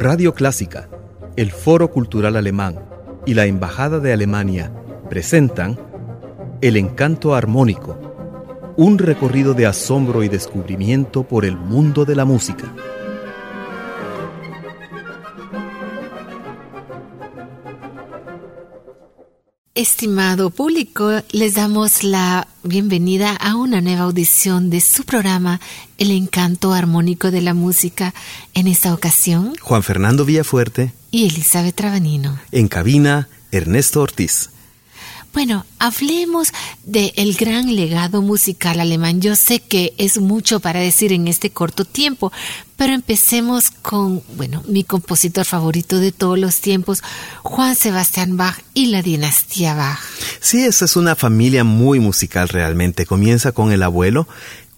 Radio Clásica, el Foro Cultural Alemán y la Embajada de Alemania presentan El Encanto Armónico, un recorrido de asombro y descubrimiento por el mundo de la música. Estimado público, les damos la bienvenida a una nueva audición de su programa El encanto armónico de la música. En esta ocasión, Juan Fernando Villafuerte y Elizabeth Trabanino. En cabina, Ernesto Ortiz. Bueno, hablemos del gran legado musical alemán. Yo sé que es mucho para decir en este corto tiempo, pero empecemos con, bueno, mi compositor favorito de todos los tiempos, Juan Sebastián Bach y la dinastía Bach. Sí, esa es una familia muy musical realmente. Comienza con el abuelo,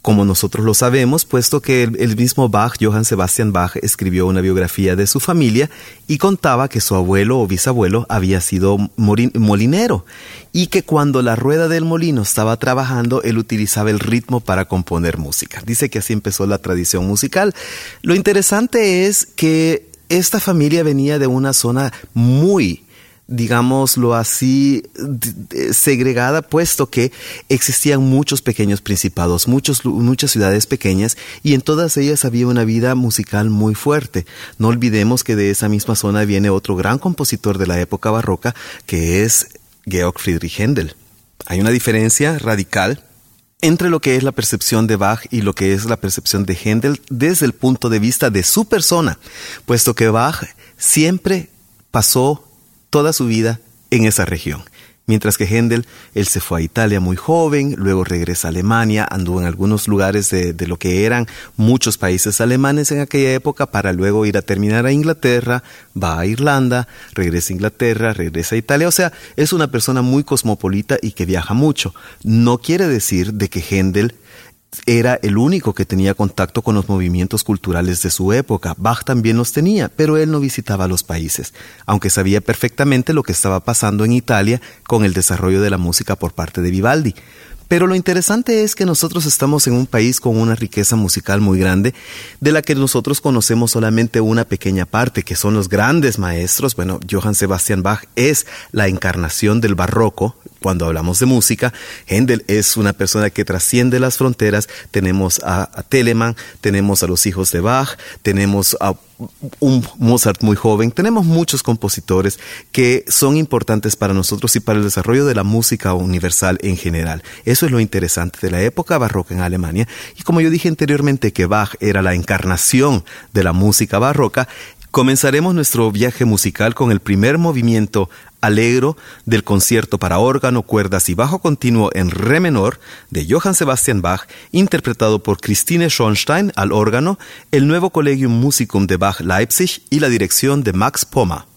como nosotros lo sabemos, puesto que el, mismo Bach, Johann Sebastian Bach, escribió una biografía de su familia y contaba que su abuelo o bisabuelo había sido molinero y que cuando la rueda del molino estaba trabajando, él utilizaba el ritmo para componer música. Dice que así empezó la tradición musical. Lo interesante es que esta familia venía de una zona muy digámoslo así, segregada, puesto que existían muchos pequeños principados, muchos, muchas ciudades pequeñas, y en todas ellas había una vida musical muy fuerte. No olvidemos que de esa misma zona viene otro gran compositor de la época barroca, que es Georg Friedrich Händel. Hay una diferencia radical entre lo que es la percepción de Bach y lo que es la percepción de Händel desde el punto de vista de su persona, puesto que Bach siempre pasó toda su vida en esa región. Mientras que Händel, él se fue a Italia muy joven, luego regresa a Alemania, anduvo en algunos lugares de, lo que eran muchos países alemanes en aquella época para luego ir a terminar a Inglaterra, va a Irlanda, regresa a Inglaterra, regresa a Italia. O sea, es una persona muy cosmopolita y que viaja mucho. No quiere decir de que Händel era el único que tenía contacto con los movimientos culturales de su época. Bach también los tenía, pero él no visitaba los países, aunque sabía perfectamente lo que estaba pasando en Italia con el desarrollo de la música por parte de Vivaldi. Pero lo interesante es que nosotros estamos en un país con una riqueza musical muy grande, de la que nosotros conocemos solamente una pequeña parte, que son los grandes maestros. Bueno, Johann Sebastian Bach es la encarnación del barroco, cuando hablamos de música, Händel es una persona que trasciende las fronteras. Tenemos a, Telemann, tenemos a los hijos de Bach, tenemos a un Mozart muy joven, tenemos muchos compositores que son importantes para nosotros y para el desarrollo de la música universal en general. Eso es lo interesante de la época barroca en Alemania. Y como yo dije anteriormente que Bach era la encarnación de la música barroca, Comenzaremos nuestro viaje musical con el primer movimiento alegro del concierto para órgano, cuerdas y bajo continuo en re menor de Johann Sebastian Bach, interpretado por Christine Schonstein al órgano, el nuevo Collegium Musicum de Bach Leipzig y la dirección de Max Poma.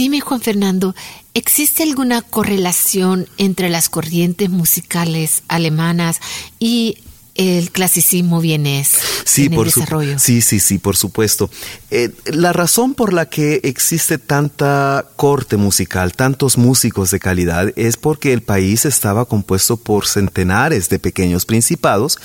Dime, Juan Fernando, ¿existe alguna correlación entre las corrientes musicales alemanas y el clasicismo vienes sí, en por el desarrollo. sí, sí, sí, por supuesto. Eh, la razón por la que existe tanta corte musical, tantos músicos de calidad, es porque el país estaba compuesto por centenares de pequeños principados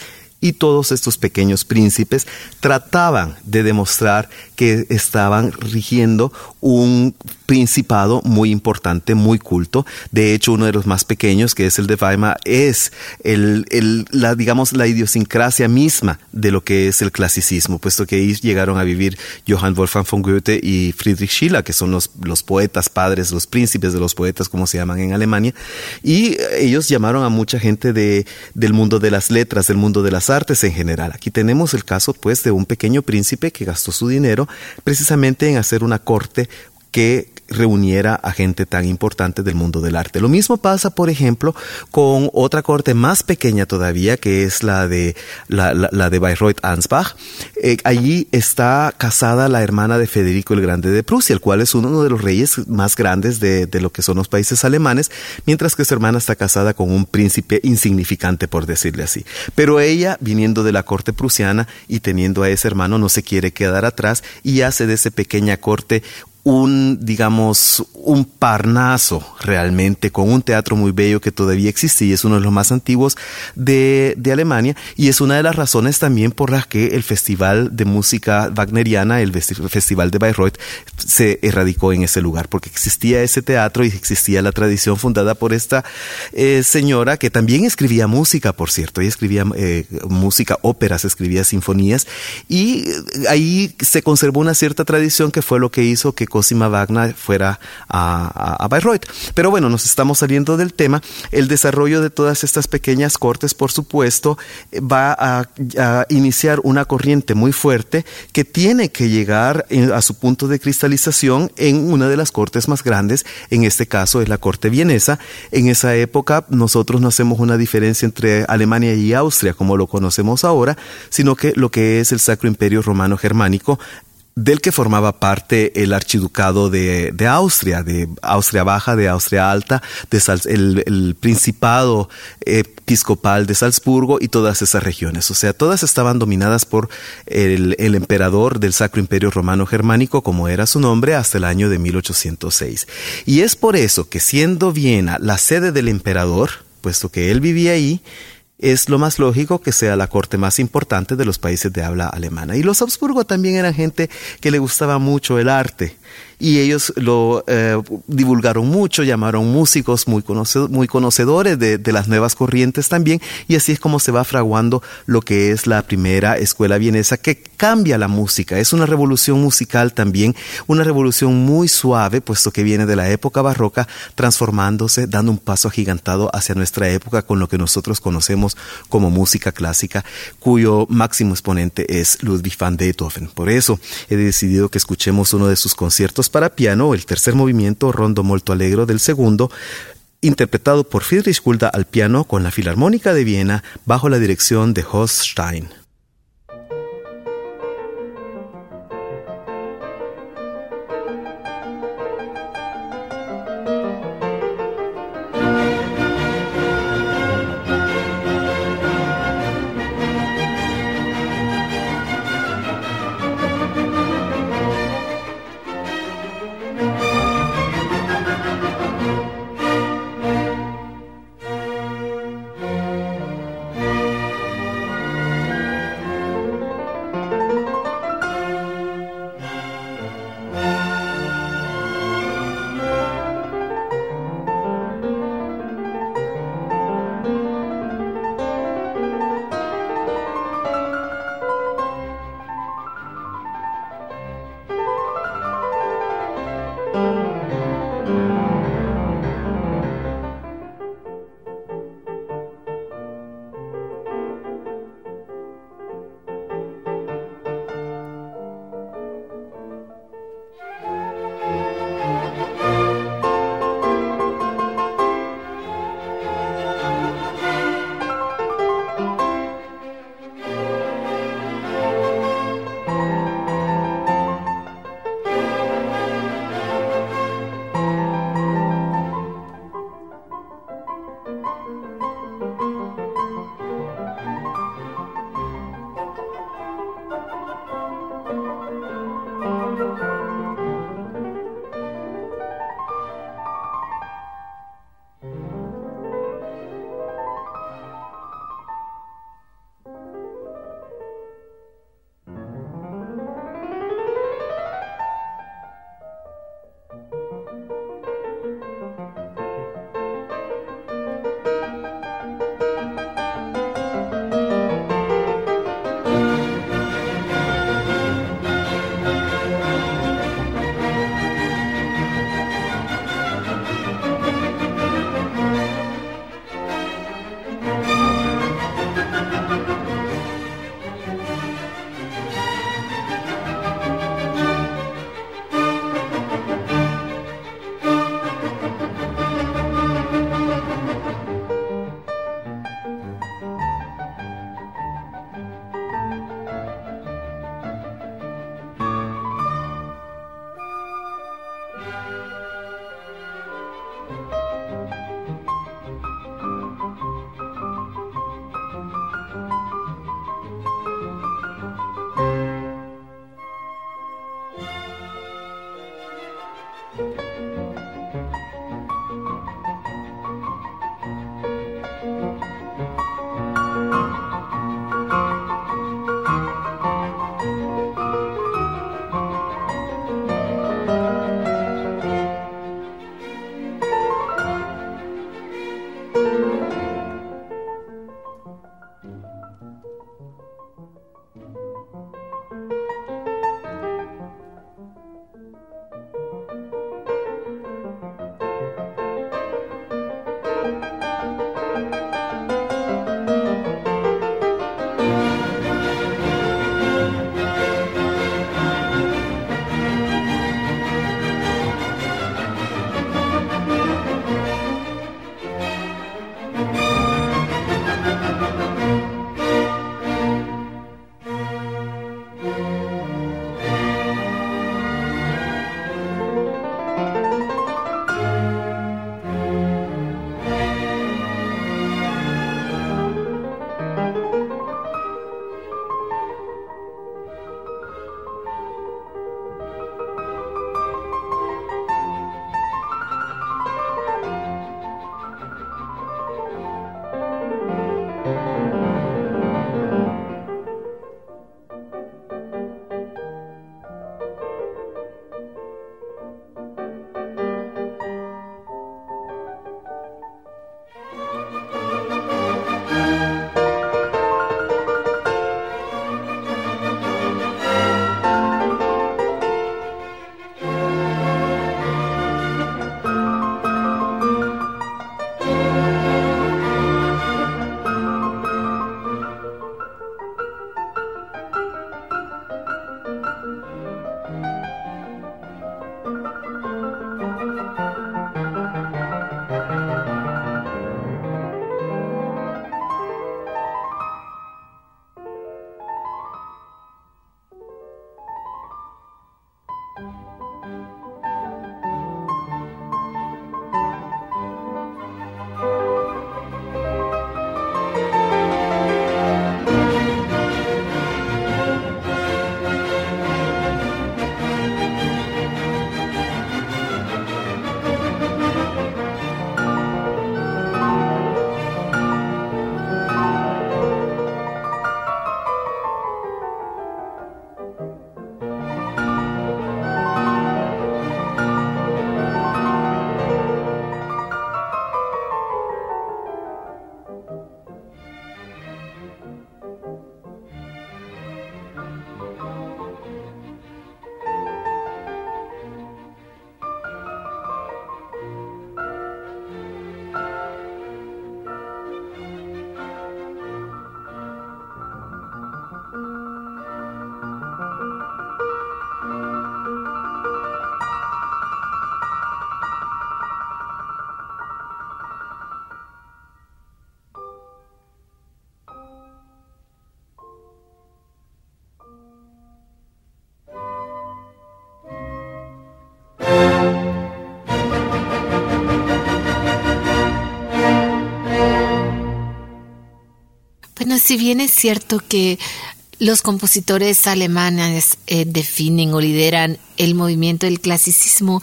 y todos estos pequeños príncipes trataban de demostrar que estaban rigiendo un principado muy importante, muy culto. De hecho, uno de los más pequeños, que es el de Weimar, es el, la, digamos, la idiosincrasia misma de lo que es el clasicismo, puesto que ahí llegaron a vivir Johann Wolfgang von Goethe y Friedrich Schiller, que son los, los poetas padres, los príncipes de los poetas, como se llaman en Alemania. Y ellos llamaron a mucha gente de, del mundo de las letras, del mundo de las artes en general. Aquí tenemos el caso, pues, de un pequeño príncipe que gastó su dinero precisamente en hacer una corte que reuniera a gente tan importante del mundo del arte. Lo mismo pasa, por ejemplo, con otra corte más pequeña todavía, que es la de, la, de Bayreuth Ansbach. Eh, allí está casada la hermana de Federico el Grande de Prusia, el cual es uno de los reyes más grandes de, de lo que son los países alemanes, mientras que su hermana está casada con un príncipe insignificante, por decirle así. Pero ella, viniendo de la corte prusiana y teniendo a ese hermano, no se quiere quedar atrás y hace de esa pequeña corte un, digamos, un parnaso realmente, con un teatro muy bello que todavía existe y es uno de los más antiguos de, de, Alemania y es una de las razones también por las que el Festival de Música Wagneriana, el Festival de Bayreuth, se erradicó en ese lugar, porque existía ese teatro y existía la tradición fundada por esta eh, señora que también escribía música, por cierto, ella escribía eh, música, óperas, escribía sinfonías y ahí se conservó una cierta tradición que fue lo que hizo que Cosima Wagner fuera a, Bayreuth. Pero bueno, nos estamos saliendo del tema. El desarrollo de todas estas pequeñas cortes, por supuesto, va a, iniciar una corriente muy fuerte que tiene que llegar a su punto de cristalización en una de las cortes más grandes, en este caso es la corte vienesa. En esa época nosotros no hacemos una diferencia entre Alemania y Austria como lo conocemos ahora, sino que lo que es el Sacro Imperio Romano Germánico del que formaba parte el archiducado de, Austria, de Austria Baja, de Austria Alta, de el, Principado Episcopal de Salzburgo y todas esas regiones. O sea, todas estaban dominadas por el, el emperador del Sacro Imperio Romano Germánico, como era su nombre, hasta el año de 1806. Y es por eso que siendo Viena la sede del emperador, puesto que él vivía ahí, es lo más lógico que sea la corte más importante de los países de habla alemana. Y los Habsburgo también eran gente que le gustaba mucho el arte y ellos lo eh, divulgaron mucho, llamaron músicos muy, muy conocedores de, de, las nuevas corrientes también, y así es como se va fraguando lo que es la primera escuela vienesa que cambia la música. Es una revolución musical también, una revolución muy suave, puesto que viene de la época barroca, transformándose, dando un paso agigantado hacia nuestra época con lo que nosotros conocemos como música clásica, cuyo máximo exponente es Ludwig van Beethoven. Por eso he decidido que escuchemos uno de sus conciertos para piano, el tercer movimiento Rondo Molto Alegro del segundo, interpretado por Friedrich Gulda al piano con la Filarmónica de Viena bajo la dirección de Horst Stein. Si bien es cierto que los compositores alemanes eh, definen o lideran el movimiento del clasicismo,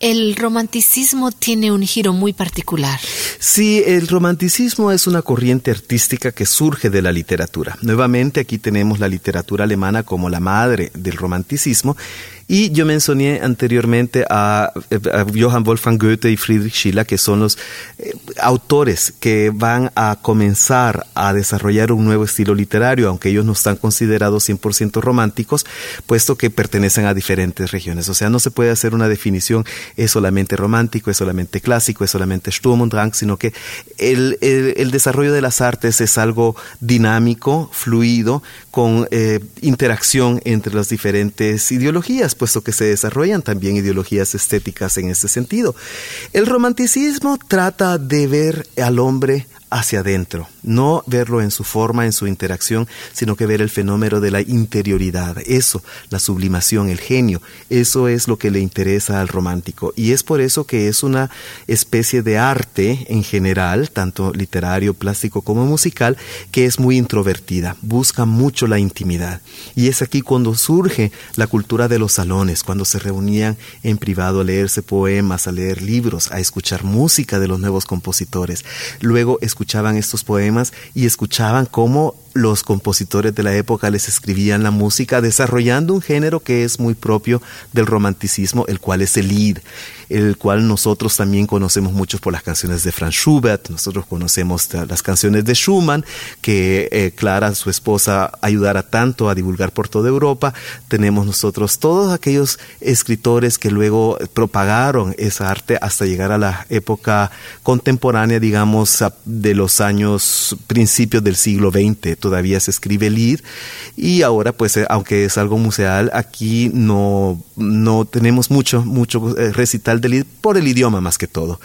el romanticismo tiene un giro muy particular. Sí, el romanticismo es una corriente artística que surge de la literatura. Nuevamente aquí tenemos la literatura alemana como la madre del romanticismo y yo mencioné anteriormente a, Johann Wolfgang Goethe y Friedrich Schiller, que son los eh, autores que van a comenzar a desarrollar un nuevo estilo literario, aunque ellos no están considerados 100% románticos, puesto que pertenecen a diferentes regiones. O sea, no se puede hacer una definición, es solamente romántico, es solamente clásico, es solamente Sturm und Drang, sino que el, el, desarrollo de las artes es algo dinámico, fluido, con eh, interacción entre las diferentes ideologías puesto que se desarrollan también ideologías estéticas en este sentido. El romanticismo trata de ver al hombre hacia adentro, no verlo en su forma, en su interacción, sino que ver el fenómeno de la interioridad, eso, la sublimación, el genio, eso es lo que le interesa al romántico. Y es por eso que es una especie de arte en general, tanto literario, plástico como musical, que es muy introvertida, busca mucho la intimidad. Y es aquí cuando surge la cultura de los salones, cuando se reunían en privado a leerse poemas, a leer libros, a escuchar música de los nuevos compositores, luego escuchaban estos poemas y escuchaban cómo los compositores de la época les escribían la música desarrollando un género que es muy propio del romanticismo, el cual es el Lied, el cual nosotros también conocemos mucho por las canciones de Franz Schubert, nosotros conocemos las canciones de Schumann, que eh, Clara, su esposa, ayudara tanto a divulgar por toda Europa, tenemos nosotros todos aquellos escritores que luego propagaron esa arte hasta llegar a la época contemporánea, digamos, de los años principios del siglo XX, todavía se escribe Lied y ahora pues eh, aunque es algo museal aquí no, no tenemos mucho, mucho eh, recital de Lied por el idioma más que todo.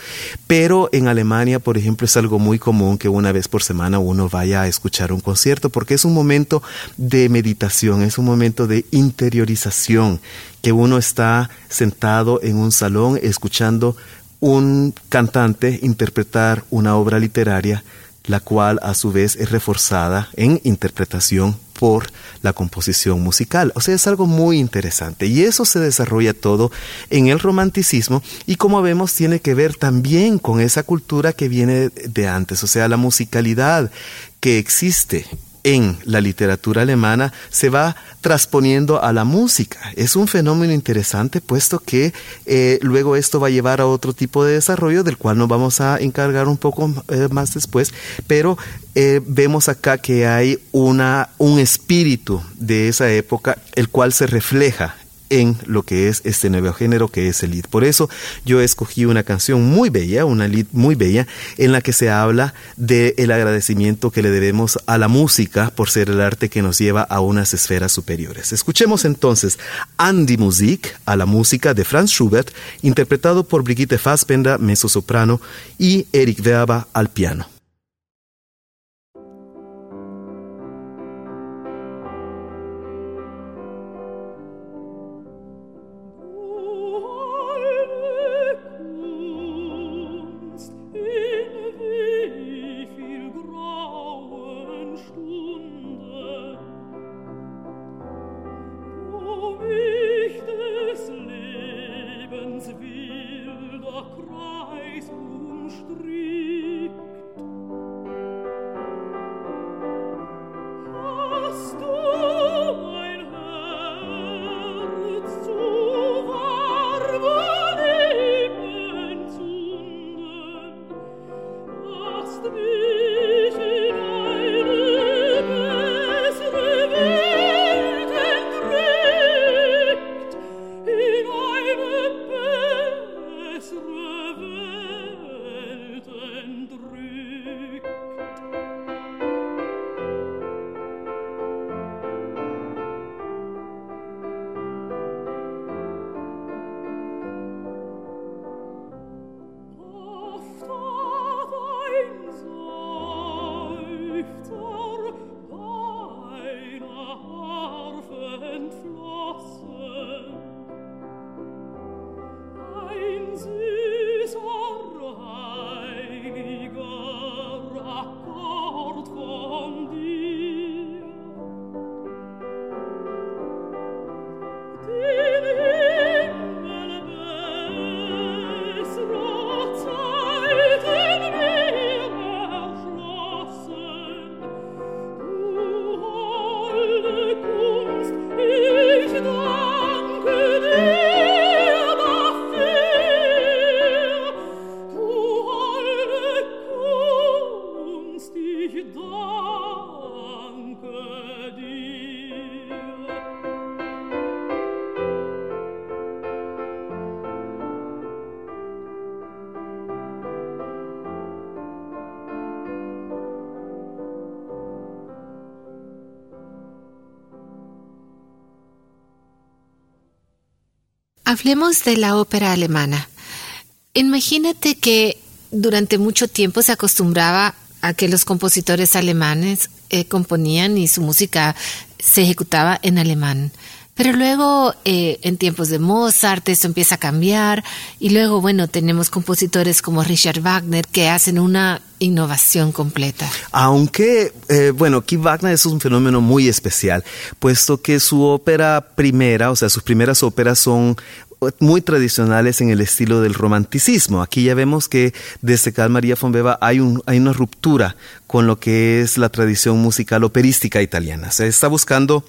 Pero en Alemania, por ejemplo, es algo muy común que una vez por semana uno vaya a escuchar un concierto porque es un momento de meditación, es un momento de interiorización, que uno está sentado en un salón escuchando un cantante interpretar una obra literaria la cual a su vez es reforzada en interpretación por la composición musical. O sea, es algo muy interesante y eso se desarrolla todo en el romanticismo y como vemos tiene que ver también con esa cultura que viene de antes, o sea, la musicalidad que existe en la literatura alemana se va transponiendo a la música. Es un fenómeno interesante puesto que eh, luego esto va a llevar a otro tipo de desarrollo del cual nos vamos a encargar un poco eh, más después, pero eh, vemos acá que hay una, un espíritu de esa época el cual se refleja en lo que es este nuevo género que es el lead. Por eso yo escogí una canción muy bella, una lead muy bella, en la que se habla del el agradecimiento que le debemos a la música por ser el arte que nos lleva a unas esferas superiores. Escuchemos entonces Andy Musik a la música de Franz Schubert, interpretado por Brigitte Fassbender, soprano, y Eric Verba al piano. Hablemos de la ópera alemana. Imagínate que durante mucho tiempo se acostumbraba a que los compositores alemanes eh, componían y su música se ejecutaba en alemán. Pero luego, eh, en tiempos de Mozart, esto empieza a cambiar y luego, bueno, tenemos compositores como Richard Wagner que hacen una innovación completa. Aunque, eh, bueno, aquí Wagner es un fenómeno muy especial, puesto que su ópera primera, o sea, sus primeras óperas son muy tradicionales en el estilo del romanticismo. Aquí ya vemos que desde Carl María von hay, un, hay una ruptura con lo que es la tradición musical operística italiana. Se está buscando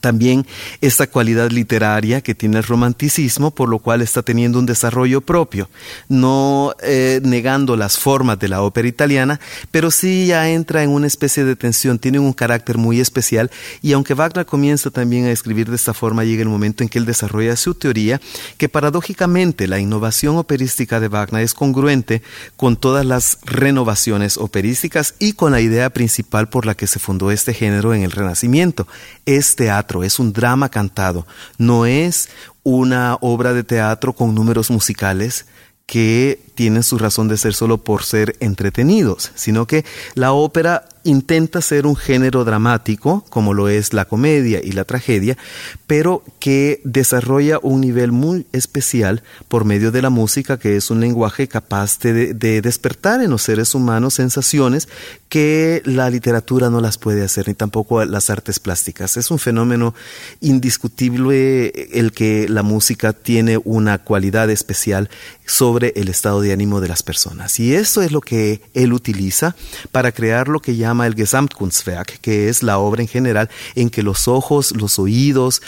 también esta cualidad literaria que tiene el romanticismo, por lo cual está teniendo un desarrollo propio, no eh, negando las formas de la ópera italiana, pero sí ya entra en una especie de tensión, tiene un carácter muy especial y aunque Wagner comienza también a escribir de esta forma, llega el momento en que él desarrolla su teoría, que paradójicamente la innovación operística de Wagner es congruente con todas las renovaciones operísticas y con la idea principal por la que se fundó este género en el Renacimiento, este es un drama cantado, no es una obra de teatro con números musicales que tienen su razón de ser solo por ser entretenidos, sino que la ópera intenta ser un género dramático, como lo es la comedia y la tragedia, pero que desarrolla un nivel muy especial por medio de la música, que es un lenguaje capaz de, despertar en los seres humanos sensaciones que la literatura no las puede hacer, ni tampoco las artes plásticas. Es un fenómeno indiscutible el que la música tiene una cualidad especial sobre el estado de ánimo de las personas. Y eso es lo que él utiliza para crear lo que llama el Gesamtkunstwerk, que es la obra en general en que los ojos, los oídos,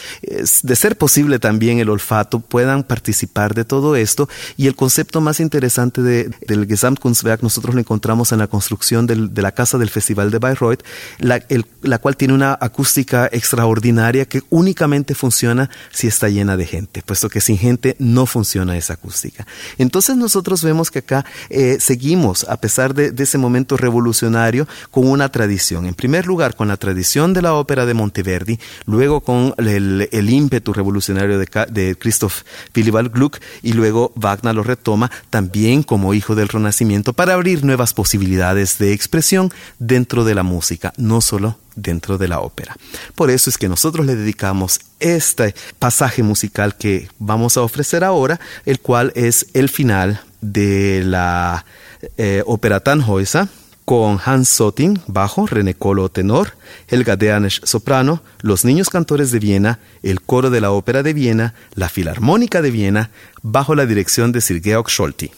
de ser posible también el olfato puedan participar de todo esto. Y el concepto más interesante del Gesamtkunstwerk nosotros lo encontramos en la construcción de la casa del Festival de Bayreuth, la, la cual tiene una acústica extraordinaria que únicamente funciona si está llena de gente, puesto que sin gente no funciona esa acústica. Entonces nosotros vemos que acá eh, seguimos, a pesar de, ese momento revolucionario, con una tradición. En primer lugar, con la tradición de la ópera de Monteverdi, luego con el, ímpetu revolucionario de, Christoph Willibald Gluck, y luego Wagner lo retoma también como hijo del Renacimiento para abrir nuevas posibilidades de expresión dentro de la música, no solo dentro de la ópera. Por eso es que nosotros le dedicamos este pasaje musical que vamos a ofrecer ahora, el cual es el final de la eh, ópera Tannhäuser con Hans Sottin, bajo, René Colo, tenor, Helga Deanisch, soprano, los Niños Cantores de Viena, el Coro de la Ópera de Viena, la Filarmónica de Viena, bajo la dirección de Sir Georg Scholti.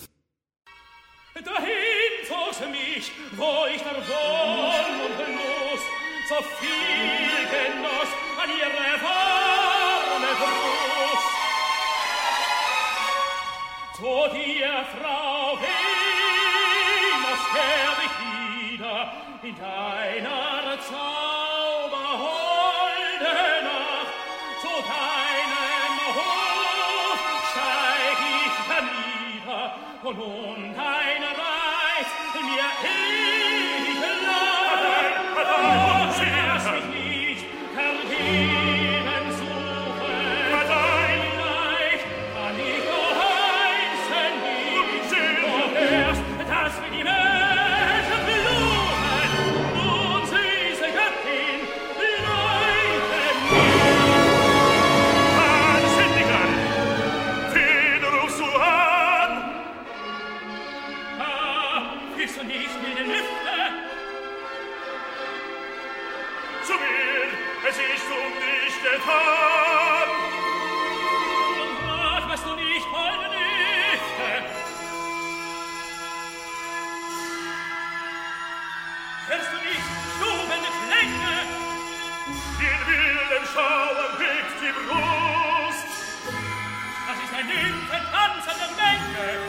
niente tanza del menge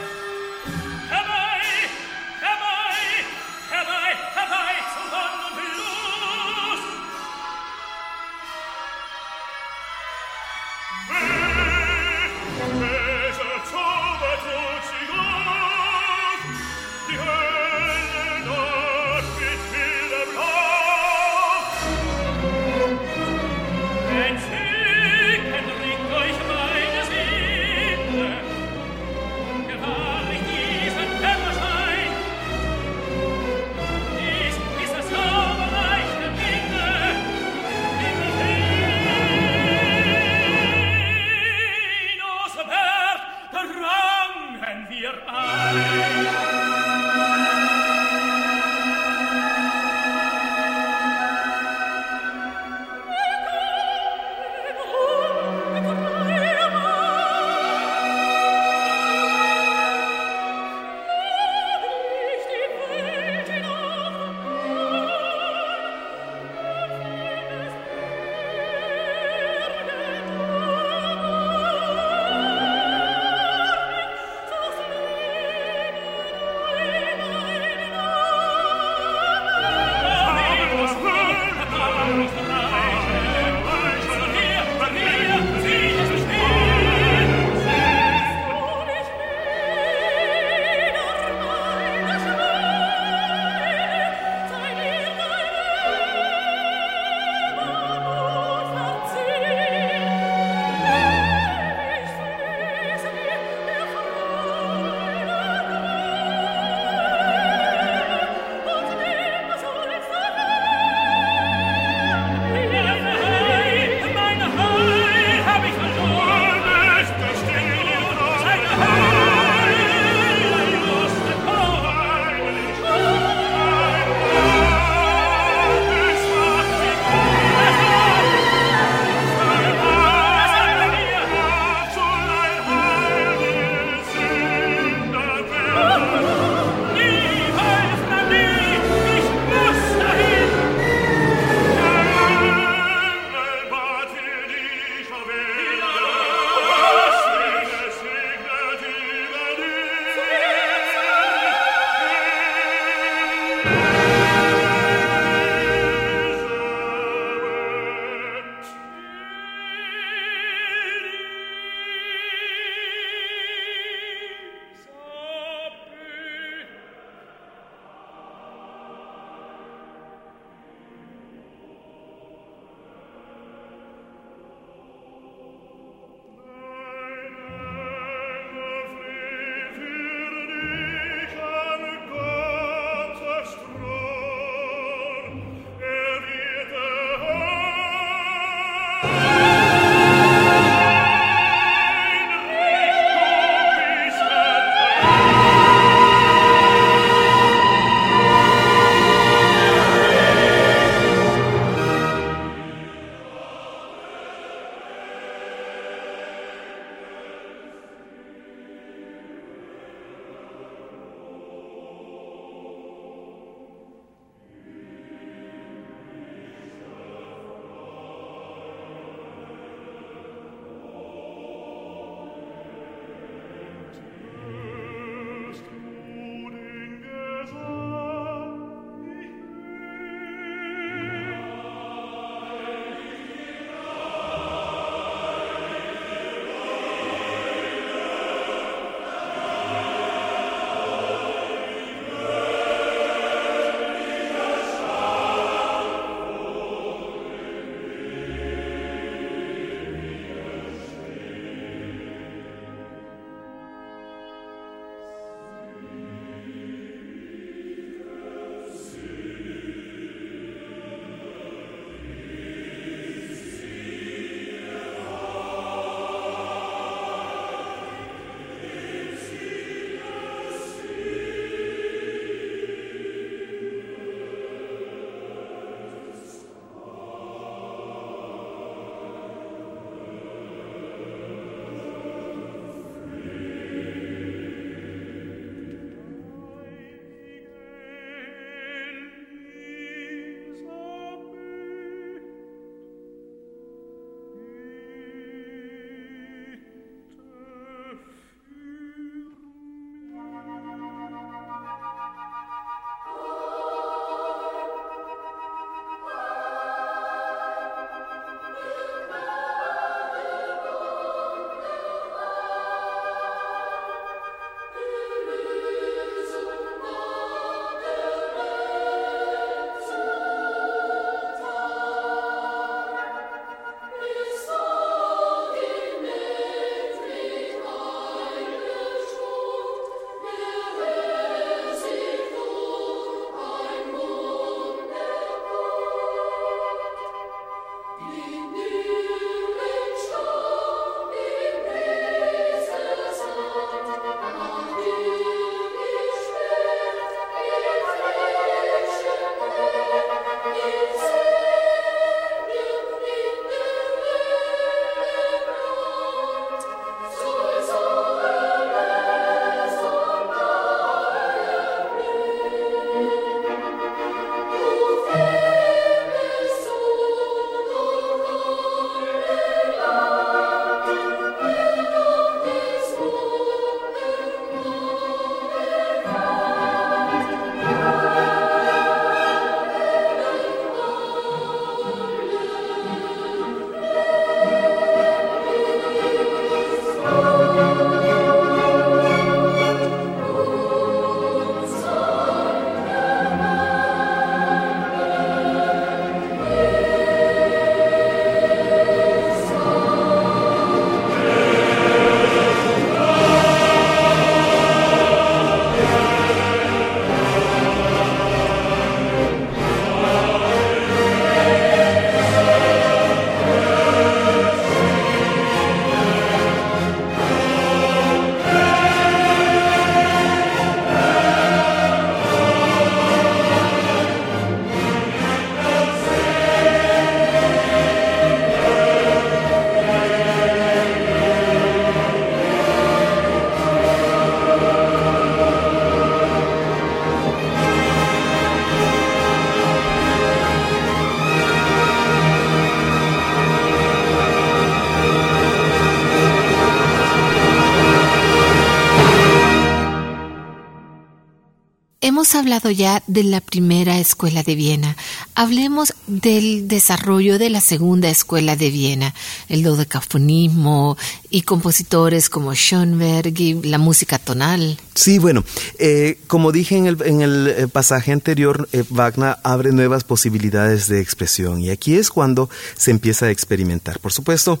hemos hablado ya de la primera escuela de Viena. Hablemos del desarrollo de la segunda escuela de Viena, el dodecafonismo y compositores como Schoenberg y la música tonal. Sí, bueno, eh, como dije en el, en el eh, pasaje anterior, eh, Wagner abre nuevas posibilidades de expresión y aquí es cuando se empieza a experimentar. Por supuesto,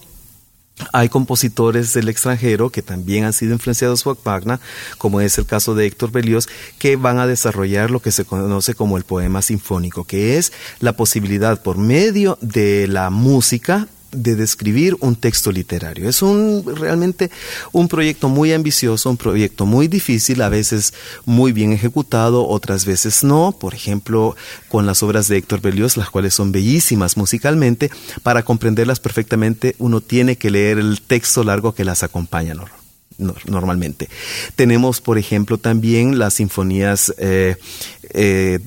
hay compositores del extranjero que también han sido influenciados por Wagner, como es el caso de Héctor Berlioz, que van a desarrollar lo que se conoce como el poema sinfónico, que es la posibilidad por medio de la música de describir un texto literario. Es un realmente un proyecto muy ambicioso, un proyecto muy difícil, a veces muy bien ejecutado, otras veces no. Por ejemplo, con las obras de Héctor Berlioz, las cuales son bellísimas musicalmente, para comprenderlas perfectamente uno tiene que leer el texto largo que las acompaña normalmente. Tenemos, por ejemplo, también las sinfonías eh, eh,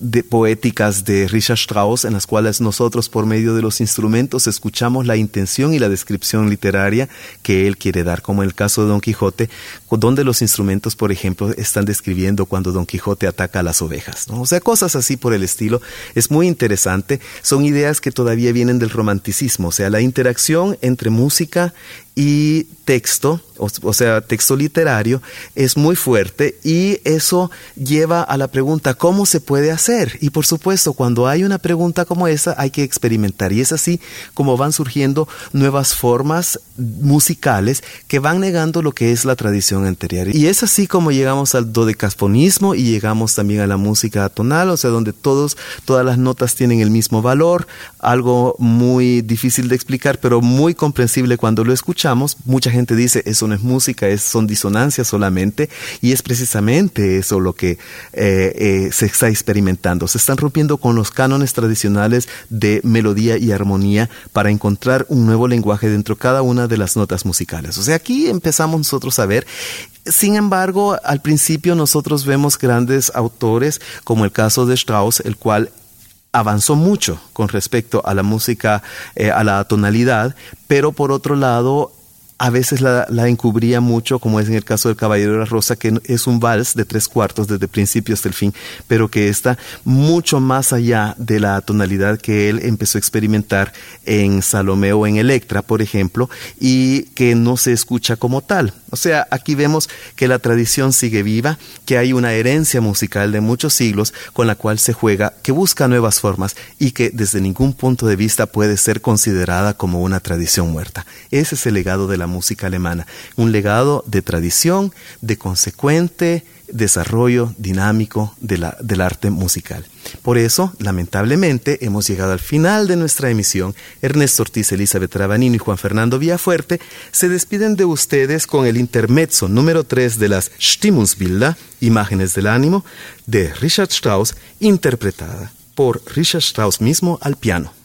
de poéticas de Richard Strauss, en las cuales nosotros por medio de los instrumentos escuchamos la intención y la descripción literaria que él quiere dar, como en el caso de Don Quijote, donde los instrumentos, por ejemplo, están describiendo cuando Don Quijote ataca a las ovejas. O sea, cosas así por el estilo. Es muy interesante. Son ideas que todavía vienen del romanticismo, o sea, la interacción entre música y texto, o, sea, texto literario, es muy fuerte y eso lleva a la pregunta, ¿cómo se puede hacer? Y por supuesto, cuando hay una pregunta como esa, hay que experimentar. Y es así como van surgiendo nuevas formas musicales que van negando lo que es la tradición anterior. Y es así como llegamos al dodecasponismo y llegamos también a la música tonal, o sea, donde todos, todas las notas tienen el mismo valor, algo muy difícil de explicar, pero muy comprensible cuando lo escuchamos mucha gente dice, eso no es música, es, son disonancias solamente, y es precisamente eso lo que eh, eh, se está experimentando. Se están rompiendo con los cánones tradicionales de melodía y armonía para encontrar un nuevo lenguaje dentro de cada una de las notas musicales. O sea, aquí empezamos nosotros a ver sin embargo, al principio nosotros vemos grandes autores, como el caso de Strauss, el cual avanzó mucho con respecto a la música, eh, a la tonalidad, pero por otro lado a veces la, encubría mucho, como es en el caso del Caballero de la Rosa, que es un vals de tres cuartos desde el principio hasta el fin, pero que está mucho más allá de la tonalidad que él empezó a experimentar en Salomé o en Electra, por ejemplo, y que no se escucha como tal. O sea, aquí vemos que la tradición sigue viva, que hay una herencia musical de muchos siglos con la cual se juega, que busca nuevas formas y que desde ningún punto de vista puede ser considerada como una tradición muerta. Ese es el legado de la música alemana, un legado de tradición, de consecuente desarrollo dinámico de la, del arte musical. Por eso, lamentablemente, hemos llegado al final de nuestra emisión. Ernesto Ortiz, Elizabeth Rabanino y Juan Fernando Villafuerte se despiden de ustedes con el intermezzo número 3 de las Stimmungsbilder, Imágenes del Ánimo, de Richard Strauss, interpretada por Richard Strauss mismo al piano.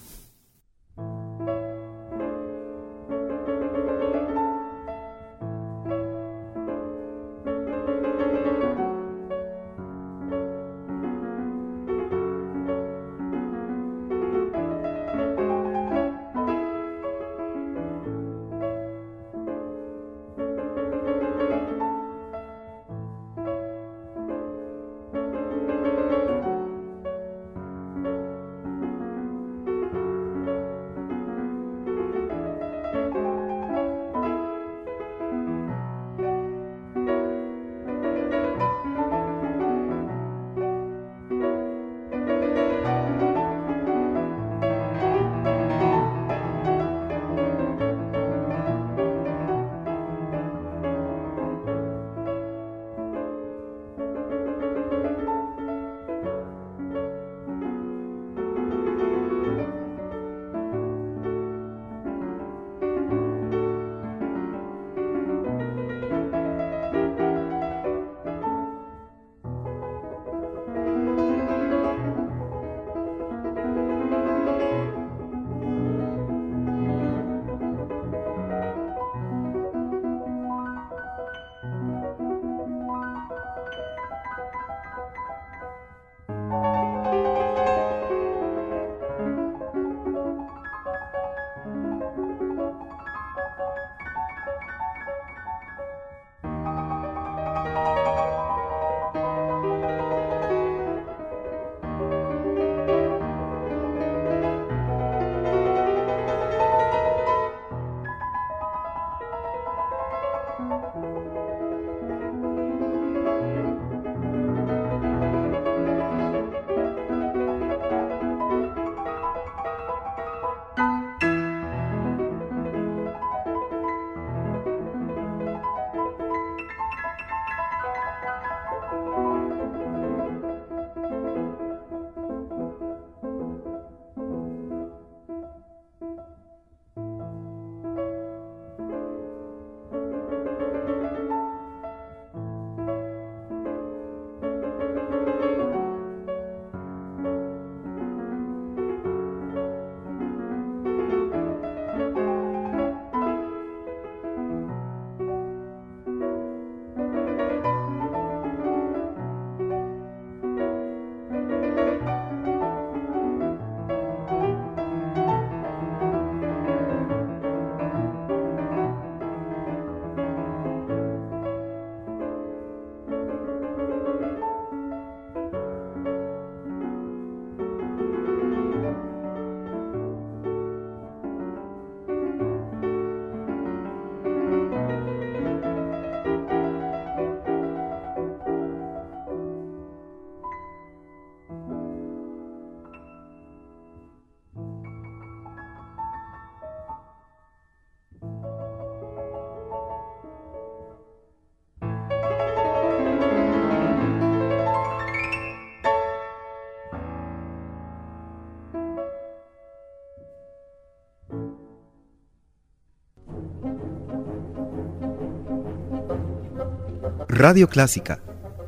Radio Clásica,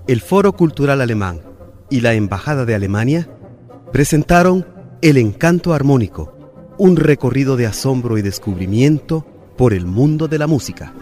el Foro Cultural Alemán y la Embajada de Alemania presentaron El Encanto Armónico, un recorrido de asombro y descubrimiento por el mundo de la música.